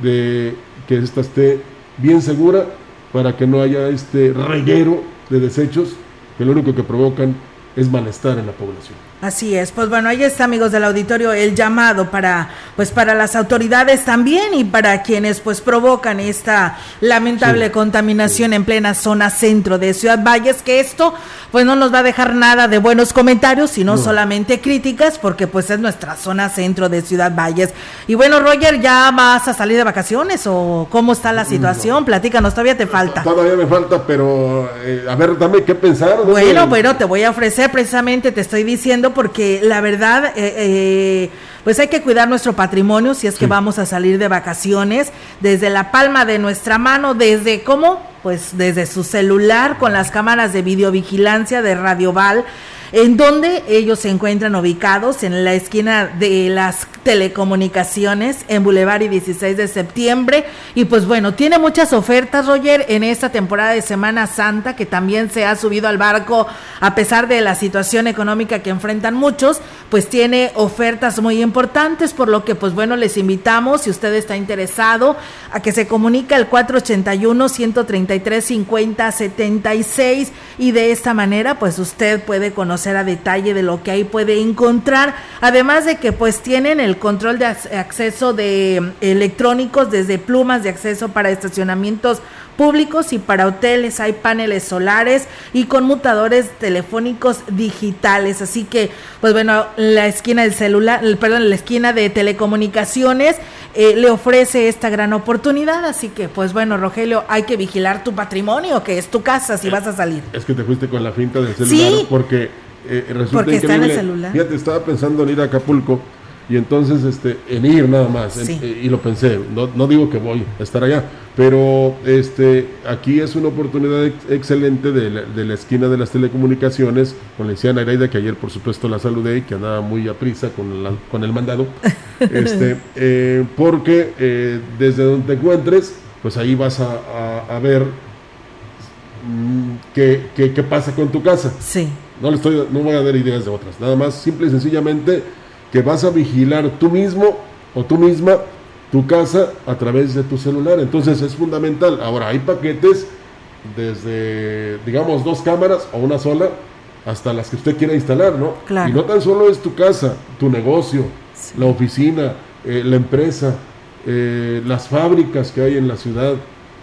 de que esta esté bien segura para que no haya este reguero de desechos que lo único que provocan es malestar en la población. Así es, pues bueno, ahí está amigos del auditorio el llamado para pues para las autoridades también y para quienes pues provocan esta lamentable contaminación en plena zona centro de Ciudad Valles, que esto pues no nos va a dejar nada de buenos comentarios, sino solamente críticas, porque pues es nuestra zona centro de Ciudad Valles. Y bueno, Roger, ¿ya vas a salir de vacaciones o cómo está la situación? Platícanos, todavía te falta. Todavía me falta, pero eh, a ver, dame qué pensar. Bueno, bueno, te voy a ofrecer precisamente, te estoy diciendo porque la verdad, eh, eh, pues hay que cuidar nuestro patrimonio si es que vamos a salir de vacaciones, desde la palma de nuestra mano, desde cómo, pues desde su celular con las cámaras de videovigilancia de Radioval en donde ellos se encuentran ubicados en la esquina de las telecomunicaciones en Boulevard y 16 de septiembre. Y pues bueno, tiene muchas ofertas, Roger, en esta temporada de Semana Santa, que también se ha subido al barco a pesar de la situación económica que enfrentan muchos, pues tiene ofertas muy importantes, por lo que pues bueno, les invitamos, si usted está interesado, a que se comunique al 481 133 50 76 y de esta manera pues usted puede conocer a detalle de lo que ahí puede encontrar, además de que pues tienen el control de acceso de electrónicos desde plumas de acceso para estacionamientos públicos y para hoteles hay paneles solares y conmutadores telefónicos digitales. Así que, pues bueno, la esquina del celular, perdón, la esquina de telecomunicaciones eh, le ofrece esta gran oportunidad. Así que, pues bueno, Rogelio, hay que vigilar tu patrimonio, que es tu casa, si vas a salir. Es que te fuiste con la finta del celular porque eh, resulta porque está en el celular. Fíjate, estaba pensando en ir a Acapulco y entonces este en ir nada más eh, y lo pensé no, no, digo que voy a estar allá pero este aquí es una oportunidad excelente de la, de la, esquina de las telecomunicaciones con la anciana Iraida que ayer por supuesto la saludé y que andaba muy a prisa con, la, con el mandado *laughs* este eh, porque eh, desde donde te encuentres pues ahí vas a, a, ver mm, qué, qué, qué, pasa con tu casa. Sí no le estoy no voy a dar ideas de otras nada más simple y sencillamente que vas a vigilar tú mismo o tú misma tu casa a través de tu celular. Entonces es fundamental. Ahora hay paquetes desde, digamos, dos cámaras o una sola hasta las que usted quiera instalar, ¿no? Y no tan solo es tu casa, tu negocio, la oficina, eh, la empresa, eh, las fábricas que hay en la ciudad,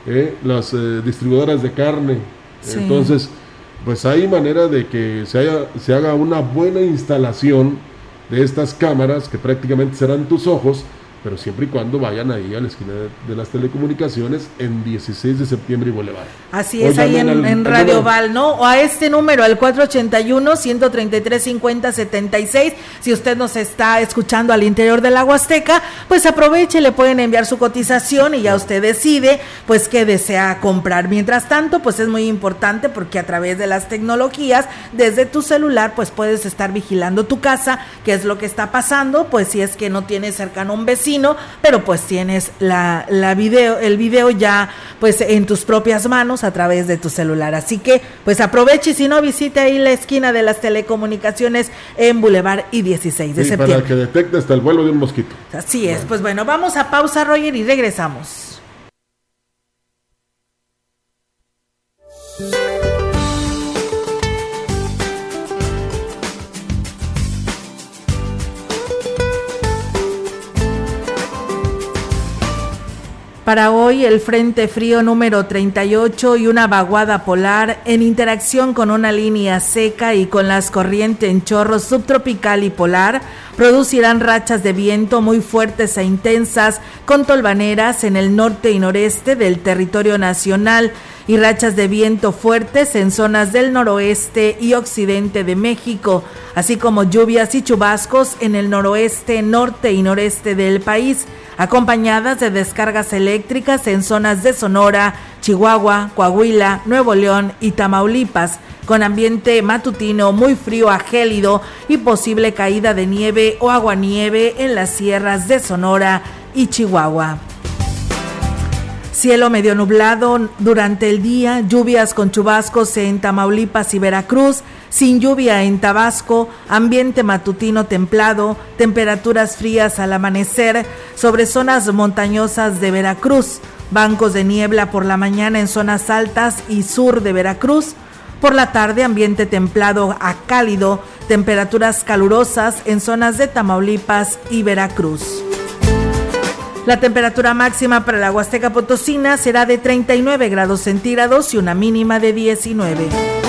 eh, las distribuidoras de carne. Entonces, pues hay manera de que se, haga una buena instalación de estas cámaras que prácticamente serán tus ojos pero siempre y cuando vayan ahí a la esquina de, las telecomunicaciones en 16 de septiembre y Boulevard. Así es, ahí en, Radio Val, ¿no? O a este número, al 481-133-5076. Si usted nos está escuchando al interior del la Huasteca, pues aproveche, le pueden enviar su cotización y ya usted decide, pues, qué desea comprar. Mientras tanto, pues es muy importante porque a través de las tecnologías, desde tu celular, pues puedes estar vigilando tu casa, qué es lo que está pasando, pues si es que no tienes cercano un vecino pero pues tienes la, la video, el video ya pues en tus propias manos a través de tu celular. Así que pues aproveche y si no visite ahí la esquina de las telecomunicaciones en Boulevard y 16 de septiembre. Para que detecte hasta el vuelo de un mosquito. Así es, pues bueno, vamos a pausa Roger y regresamos. Para hoy el Frente Frío número 38 y una vaguada polar en interacción con una línea seca y con las corrientes en chorro subtropical y polar producirán rachas de viento muy fuertes e intensas con tolvaneras en el norte y noreste del territorio nacional y rachas de viento fuertes en zonas del noroeste y occidente de México, así como lluvias y chubascos en el noroeste, norte y noreste del país acompañadas de descargas eléctricas en zonas de Sonora, Chihuahua, Coahuila, Nuevo León y Tamaulipas, con ambiente matutino muy frío a gélido y posible caída de nieve o aguanieve en las sierras de Sonora y Chihuahua. Cielo medio nublado durante el día, lluvias con chubascos en Tamaulipas y Veracruz, sin lluvia en Tabasco, ambiente matutino templado, temperaturas frías al amanecer sobre zonas montañosas de Veracruz, bancos de niebla por la mañana en zonas altas y sur de Veracruz, por la tarde ambiente templado a cálido, temperaturas calurosas en zonas de Tamaulipas y Veracruz. La temperatura máxima para la Huasteca Potosina será de 39 grados centígrados y una mínima de 19.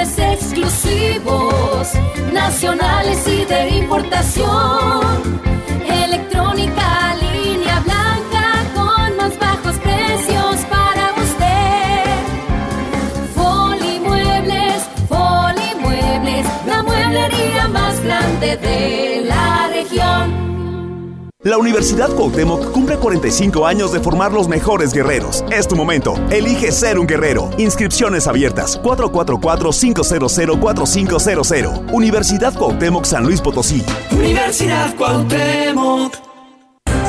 Exclusivos, nacionales y de importación. Electrónica, línea blanca con más bajos precios para usted. Polimuebles, Polimuebles, la mueblería más grande de. La Universidad Cuauhtémoc cumple 45 años de formar los mejores guerreros. Es tu momento. Elige ser un guerrero. Inscripciones abiertas. 444-500-4500. Universidad Cuauhtémoc San Luis Potosí. Universidad Cuauhtémoc.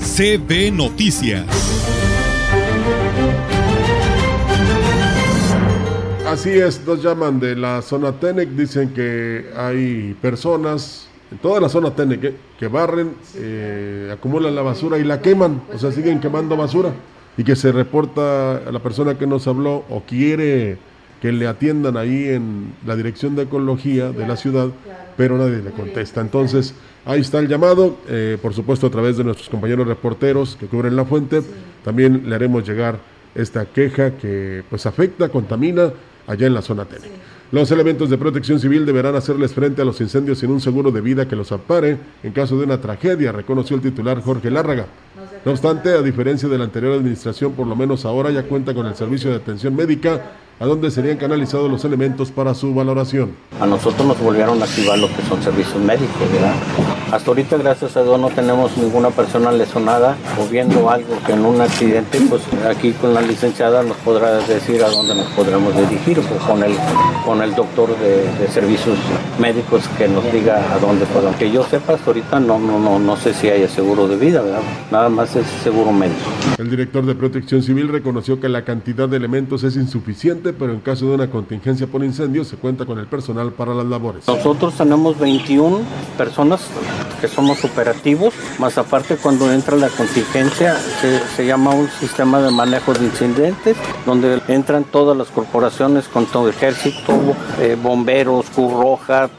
CB Noticias. Así es, nos llaman de la zona Tenec, dicen que hay personas en toda la zona Tenec eh, que barren, eh, acumulan la basura y la queman, o sea, siguen quemando basura y que se reporta a la persona que nos habló o quiere que le atiendan ahí en la dirección de ecología de la ciudad, pero nadie le contesta. Entonces, Ahí está el llamado, eh, por supuesto a través de nuestros compañeros reporteros que cubren la fuente. También le haremos llegar esta queja que pues afecta, contamina allá en la zona T. Los elementos de protección civil deberán hacerles frente a los incendios sin un seguro de vida que los ampare en caso de una tragedia, reconoció el titular Jorge Lárraga. No obstante, a diferencia de la anterior administración, por lo menos ahora ya cuenta con el servicio de atención médica a dónde serían canalizados los elementos para su valoración. A nosotros nos volvieron a activar lo que son servicios médicos, ¿verdad? Hasta ahorita, gracias a Dios, no tenemos ninguna persona lesionada o viendo algo que en un accidente, pues aquí con la licenciada nos podrá decir a dónde nos podremos dirigir, pues, con el, con el doctor de, servicios médicos que nos diga a dónde podemos. Que yo sepa, hasta ahorita no, no, no, no sé si hay seguro de vida, ¿verdad? Nada más es seguro médico. El director de Protección Civil reconoció que la cantidad de elementos es insuficiente pero en caso de una contingencia por incendio se cuenta con el personal para las labores. Nosotros tenemos 21 personas que somos operativos, más aparte cuando entra la contingencia se, llama un sistema de manejo de incidentes, donde entran todas las corporaciones con todo ejército, eh, bomberos, Cruz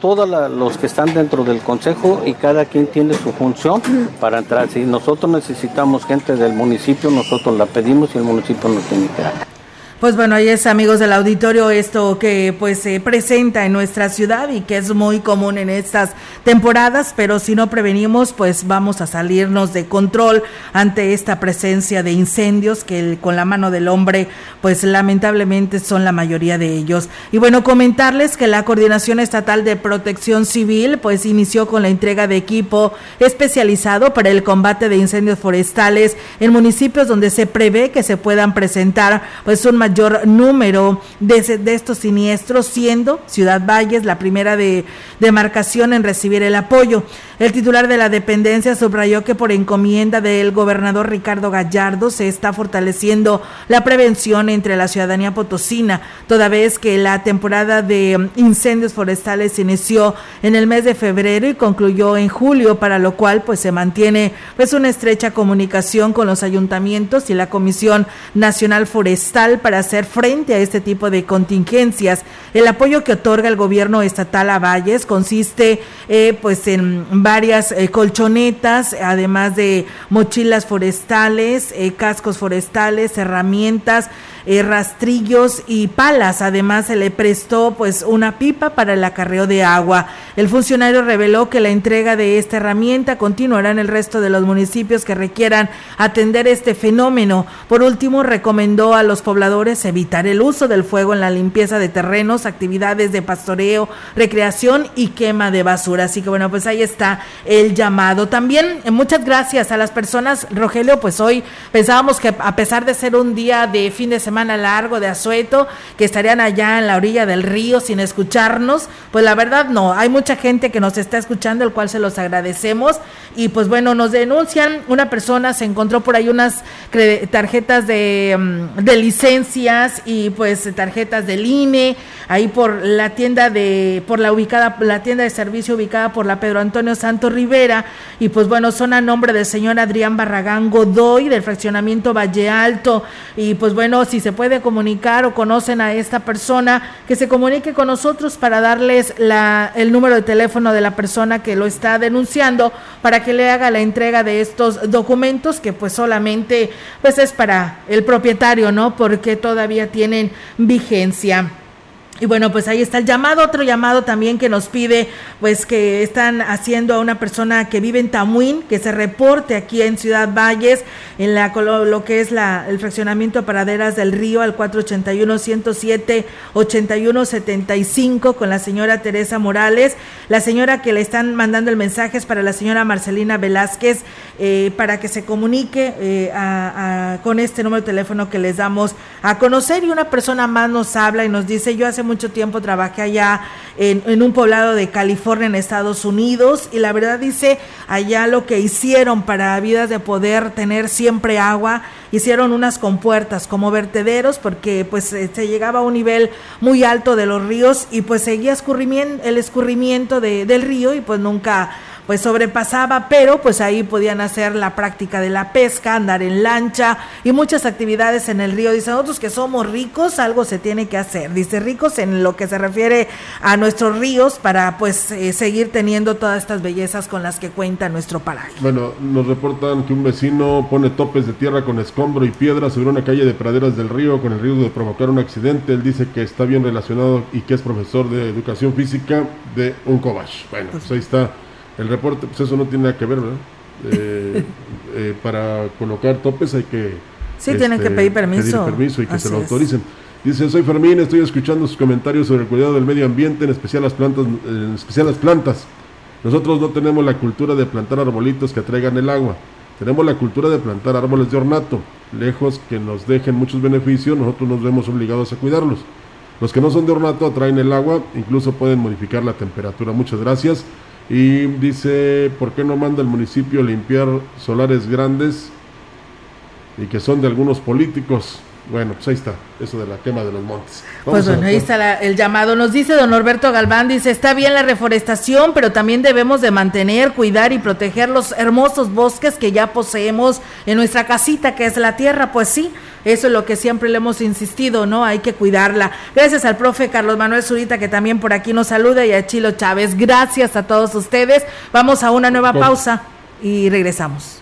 todos los que están dentro del consejo y cada quien tiene su función para entrar. Si nosotros necesitamos gente del municipio, nosotros la pedimos y el municipio nos tiene que dar. Pues bueno, ahí es amigos del auditorio esto que pues se presenta en nuestra ciudad y que es muy común en estas temporadas, pero si no prevenimos pues vamos a salirnos de control ante esta presencia de incendios que con la mano del hombre pues lamentablemente son la mayoría de ellos. Y bueno, comentarles que la Coordinación Estatal de Protección Civil pues inició con la entrega de equipo especializado para el combate de incendios forestales en municipios donde se prevé que se puedan presentar pues un mayor número de, de, estos siniestros, siendo Ciudad Valles la primera de demarcación en recibir el apoyo. El titular de la dependencia subrayó que por encomienda del gobernador Ricardo Gallardo se está fortaleciendo la prevención entre la ciudadanía potosina, toda vez que la temporada de incendios forestales inició en el mes de febrero y concluyó en julio, para lo cual pues se mantiene pues una estrecha comunicación con los ayuntamientos y la Comisión Nacional Forestal para hacer frente a este tipo de contingencias. El apoyo que otorga el gobierno estatal a Valles consiste eh, pues en varias eh, colchonetas, además de mochilas forestales, eh, cascos forestales, herramientas, eh, rastrillos y palas. Además, se le prestó pues una pipa para el acarreo de agua. El funcionario reveló que la entrega de esta herramienta continuará en el resto de los municipios que requieran atender este fenómeno. Por último, recomendó a los pobladores evitar el uso del fuego en la limpieza de terrenos, actividades de pastoreo, recreación y quema de basura. Así que bueno, pues ahí está el llamado. También eh, muchas gracias a las personas, Rogelio, pues hoy pensábamos que a pesar de ser un día de fin de semana, semana largo de asueto, que estarían allá en la orilla del río sin escucharnos. Pues la verdad no, hay mucha gente que nos está escuchando, el cual se los agradecemos. Y pues bueno, nos denuncian, una persona se encontró por ahí unas tarjetas de, mm, de licencias y pues tarjetas del INE, ahí por la tienda de, por la ubicada, la tienda de servicio ubicada por la Pedro Antonio Santo Rivera. Y pues bueno, son a nombre del señor Adrián Barragán Godoy, del fraccionamiento Valle Alto. Y pues bueno, si se puede comunicar o conocen a esta persona, que se comunique con nosotros para darles la, el número de teléfono de la persona que lo está denunciando para que le haga la entrega de estos documentos que pues solamente pues es para el propietario, ¿no? Porque todavía tienen vigencia. Y bueno, pues ahí está el llamado, otro llamado también que nos pide, pues que están haciendo a una persona que vive en Tamuín, que se reporte aquí en Ciudad Valles, en la lo que es la, el fraccionamiento Paraderas del Río al 481-107-8175 con la señora Teresa Morales. La señora que le están mandando el mensaje es para la señora Marcelina Velázquez, eh, para que se comunique eh, con este número de teléfono que les damos a conocer. Y una persona más nos habla y nos dice, yo hace mucho tiempo trabajé allá en, un poblado de California, en Estados Unidos, y la verdad dice, allá lo que hicieron para vidas de poder tener siempre agua, hicieron unas compuertas como vertederos, porque pues eh, se llegaba a un nivel muy alto de los ríos y pues seguía escurrimiento, el escurrimiento de, del río y pues nunca pues sobrepasaba, pero pues ahí podían hacer la práctica de la pesca, andar en lancha y muchas actividades en el río. Dicen otros que somos ricos, algo se tiene que hacer. Dice ricos en lo que se refiere a nuestros ríos para pues eh, seguir teniendo todas estas bellezas con las que cuenta nuestro paraje. Bueno, nos reportan que un vecino pone topes de tierra con escombro y piedra sobre una calle de praderas del río con el riesgo de provocar un accidente. Él dice que está bien relacionado y que es profesor de educación física de un Cobach. Bueno, pues ahí está el reporte, pues eso no tiene nada que ver, ¿verdad? *laughs* Eh, eh, para colocar topes hay que... Sí, tienen que este, pedir permiso. Pedir permiso y que se lo autoricen. Dice, soy Fermín, estoy escuchando sus comentarios sobre el cuidado del medio ambiente, en especial las plantas. En especial las plantas. Nosotros no tenemos la cultura de plantar arbolitos que atraigan el agua. Tenemos la cultura de plantar árboles de ornato. Lejos que nos dejen muchos beneficios, nosotros nos vemos obligados a cuidarlos. Los que no son de ornato atraen el agua, incluso pueden modificar la temperatura. Muchas gracias. Y dice, ¿por qué no manda el municipio limpiar solares grandes y que son de algunos políticos? Bueno, pues ahí está, eso de la quema de los montes. pues bueno, ahí está el llamado. Nos dice don Norberto Galván, dice, está bien la reforestación, pero también debemos de mantener, cuidar y proteger los hermosos bosques que ya poseemos en nuestra casita, que es la tierra. Pues sí, eso es lo que siempre le hemos insistido, ¿no? Hay que cuidarla. Gracias al profe Carlos Manuel Zurita, que también por aquí nos saluda, y a Chilo Chávez. Gracias a todos ustedes. Vamos a una nueva pausa y regresamos.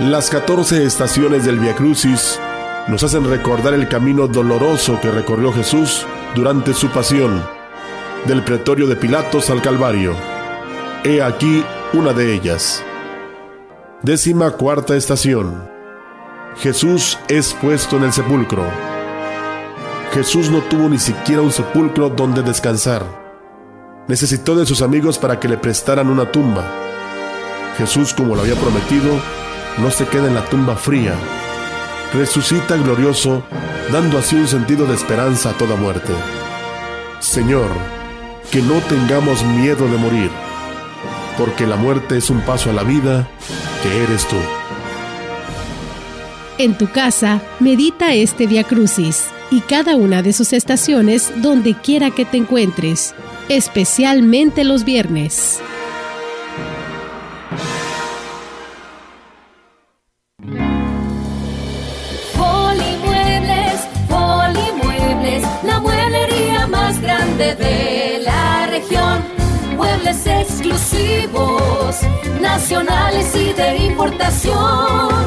Las 14 estaciones del Via Crucis nos hacen recordar el camino doloroso que recorrió Jesús durante su pasión, del pretorio de Pilatos al Calvario. He aquí una de ellas. Décima cuarta estación. Jesús es puesto en el sepulcro. Jesús no tuvo ni siquiera un sepulcro donde descansar. Necesitó de sus amigos para que le prestaran una tumba. Jesús, como lo había prometido, no se queda en la tumba fría. Resucita glorioso, dando así un sentido de esperanza a toda muerte. Señor, que no tengamos miedo de morir, porque la muerte es un paso a la vida que eres tú. En tu casa, medita este Via Crucis y cada una de sus estaciones donde quiera que te encuentres, especialmente los viernes. Importación.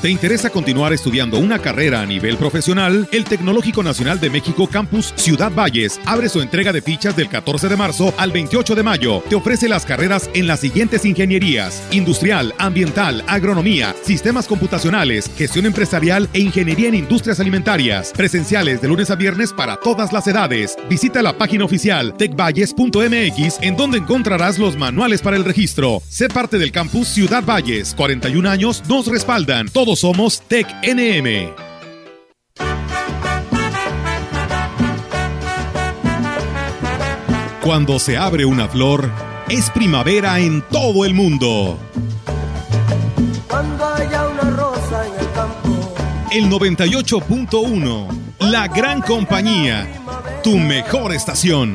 ¿Te interesa continuar estudiando una carrera a nivel profesional? El Tecnológico Nacional de México Campus Ciudad Valles abre su entrega de fichas del 14 de marzo al 28 de mayo. Te ofrece las carreras en las siguientes ingenierías: industrial, ambiental, agronomía, sistemas computacionales, gestión empresarial e ingeniería en industrias alimentarias. Presenciales de lunes a viernes para todas las edades. Visita la página oficial tecvalles.mx en donde encontrarás los manuales para el registro. Sé parte del campus Ciudad Valles. 41 años nos respaldan. Todos somos Tec NM. Cuando se abre una flor, es primavera en todo el mundo. Cuando haya una rosa en el campo. El 98.1, la gran compañía, tu mejor estación.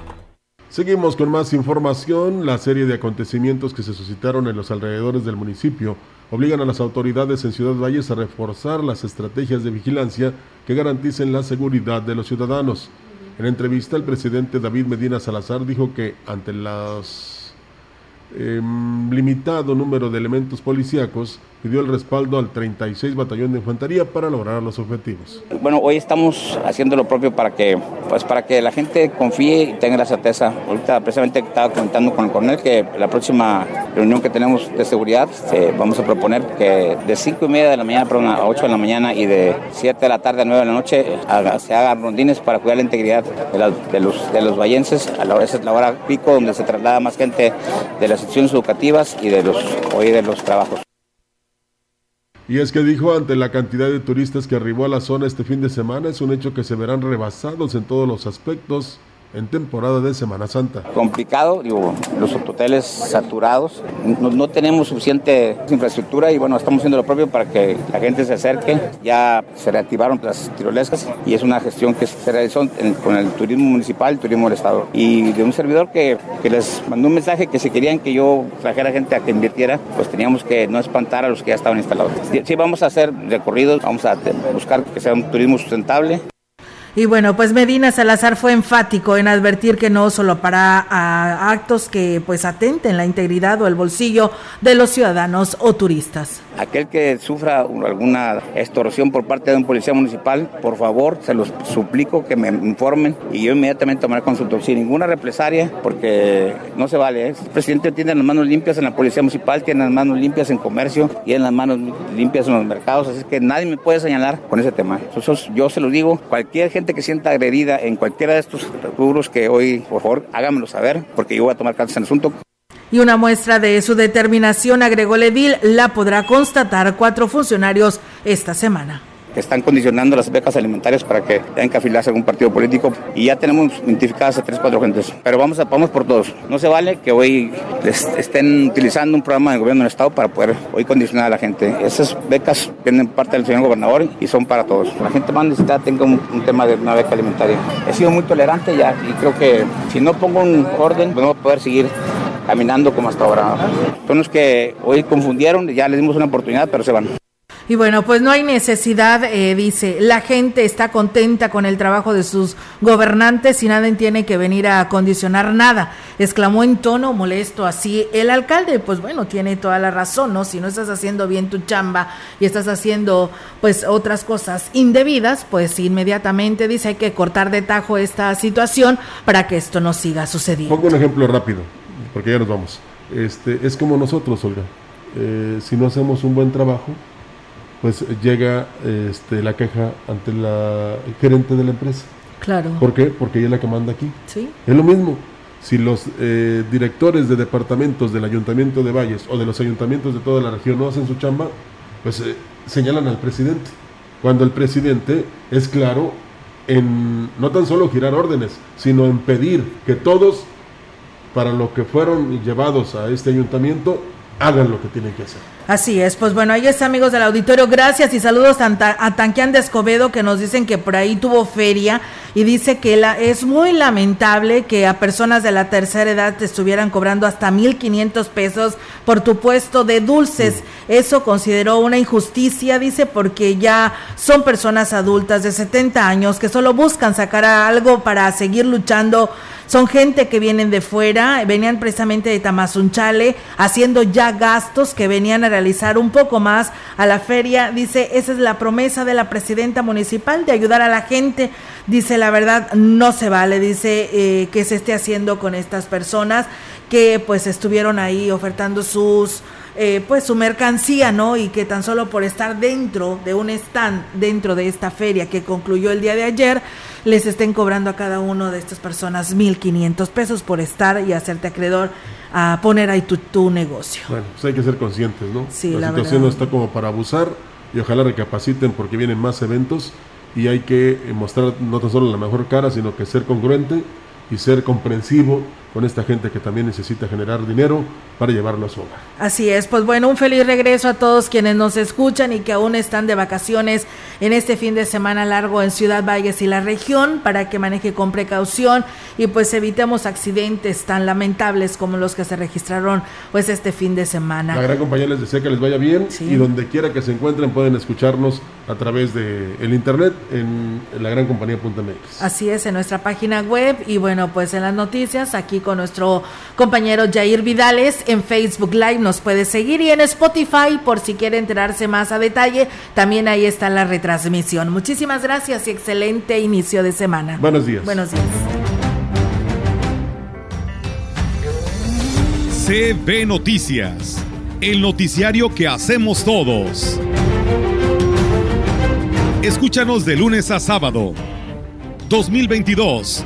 Seguimos con más información. La serie de acontecimientos que se suscitaron en los alrededores del municipio obligan a las autoridades en Ciudad Valles a reforzar las estrategias de vigilancia que garanticen la seguridad de los ciudadanos. En entrevista, el presidente David Medina Salazar dijo que ante las eh, limitado número de elementos policíacos pidió el respaldo al 36 Batallón de Infantería para lograr los objetivos. Bueno, hoy estamos haciendo lo propio para que, pues, para que la gente confíe y tenga la certeza. Ahorita precisamente estaba comentando con el coronel que la próxima reunión que tenemos de seguridad eh, vamos a proponer que de 5 y media de la mañana perdón, a 8 de la mañana y de 7 de la tarde a 9 de la noche se hagan rondines para cuidar la integridad de, los, de vallenses. A la esa es la hora pico donde se traslada más gente de las secciones educativas y de los, hoy de los trabajos. Y es que dijo, ante la cantidad de turistas que arribó a la zona este fin de semana, es un hecho que se verán rebasados en todos los aspectos en temporada de Semana Santa. complicado, digo, los hoteles saturados, no, tenemos suficiente infraestructura y bueno, estamos haciendo lo propio para que la gente se acerque. Ya se reactivaron las tirolesas y es una gestión que se realizó con el turismo municipal, el turismo del estado. Y de un servidor que, que les mandó un mensaje que si querían que yo trajera gente a que invirtiera, pues teníamos que no espantar a los que ya estaban instalados. Sí, vamos a hacer recorridos, vamos a buscar que sea un turismo sustentable. Y bueno, pues Medina Salazar fue enfático en advertir que no solo para ah, actos que pues atenten la integridad o el bolsillo de los ciudadanos o turistas. Aquel que sufra alguna extorsión por parte de un policía municipal, por favor, se los suplico que me informen y yo inmediatamente tomaré consulta. Sin ninguna represalia, porque no se vale. ¿eh? El presidente tiene las manos limpias en la policía municipal, tiene las manos limpias en comercio en las manos limpias en los mercados, así que nadie me puede señalar con ese tema. Eso, yo se lo digo, cualquier gente que sienta agredida en cualquiera de estos rubros que hoy, por favor, háganmelo saber, porque yo voy a tomar cartas en el asunto. Y una muestra de su determinación, agregó Ledil, la podrá constatar cuatro funcionarios esta semana. están condicionando las becas alimentarias para que tengan que afiliarse a algún partido político y ya tenemos identificadas a tres, cuatro gentes. Pero vamos, a, vamos por todos. No se vale que hoy estén utilizando un programa de gobierno del Estado para poder hoy condicionar a la gente. Esas becas vienen parte del señor gobernador y son para todos. La gente más necesitada tenga un, tema de una beca alimentaria. He sido muy tolerante ya y creo que si no pongo un orden, no voy a poder seguir caminando como hasta ahora. Son los que hoy confundieron, ya les dimos una oportunidad, pero se van. Y bueno, pues no hay necesidad, eh, dice, la gente está contenta con el trabajo de sus gobernantes y nadie tiene que venir a condicionar nada, exclamó en tono molesto así el alcalde. Pues bueno, tiene toda la razón, ¿no? Si no estás haciendo bien tu chamba y estás haciendo pues otras cosas indebidas, pues inmediatamente dice hay que cortar de tajo esta situación para que esto no siga sucediendo. Pongo un ejemplo rápido, porque ya nos vamos. Este, es como nosotros, Olga. Eh, si no hacemos un buen trabajo, pues llega este, la queja ante la gerente de la empresa. Claro. ¿Por qué? Porque ella es la que manda aquí. Sí. Es lo mismo. Si los eh, directores de departamentos del Ayuntamiento de Valles o de los ayuntamientos de toda la región no hacen su chamba, pues eh, señalan al presidente. Cuando el presidente es claro en no tan solo girar órdenes, sino en pedir que todos, para lo que fueron llevados a este ayuntamiento, hagan lo que tienen que hacer. Así es, pues bueno, ahí está amigos del auditorio, gracias y saludos a, a Tanquián de Escobedo que nos dicen que por ahí tuvo feria y dice que la, es muy lamentable que a personas de la tercera edad te estuvieran cobrando hasta 1.500 pesos por tu puesto de dulces. Eso consideró una injusticia, dice, porque ya son personas adultas de 70 años que solo buscan sacar algo para seguir luchando son gente que vienen de fuera, venían precisamente de Tamazunchale, haciendo ya gastos que venían a realizar un poco más a la feria. Dice, esa es la promesa de la presidenta municipal de ayudar a la gente. Dice, la verdad, no se vale, dice, eh, que se esté haciendo con estas personas que pues estuvieron ahí ofertando sus eh, pues su mercancía, ¿no? Y que tan solo por estar dentro de un stand, dentro de esta feria que concluyó el día de ayer, les estén cobrando a cada uno de estas personas 1.500 pesos por estar y hacerte acreedor a poner ahí tu, tu negocio. Bueno, pues hay que ser conscientes, ¿no? Sí, la, la situación no está como para abusar y ojalá recapaciten porque vienen más eventos y hay que mostrar no tan solo la mejor cara, sino que ser congruente y ser comprensivo con esta gente que también necesita generar dinero para llevarlo a su hogar. Así es, pues bueno, un feliz regreso a todos quienes nos escuchan y que aún están de vacaciones en este fin de semana largo en Ciudad Valles y la región para que maneje con precaución y pues evitemos accidentes tan lamentables como los que se registraron pues este fin de semana. La gran compañía les desea que les vaya bien y donde quiera que se encuentren pueden escucharnos a través de el internet en, en la gran compañía.mx. Así es, en nuestra página web y bueno, pues en las noticias aquí con nuestro compañero Jair Vidales. En Facebook Live nos puede seguir y en Spotify por si quiere enterarse más a detalle. También ahí está la retransmisión. Muchísimas gracias y excelente inicio de semana. Buenos días. Buenos días. CB Noticias, el noticiario que hacemos todos. Escúchanos de lunes a sábado. 2022.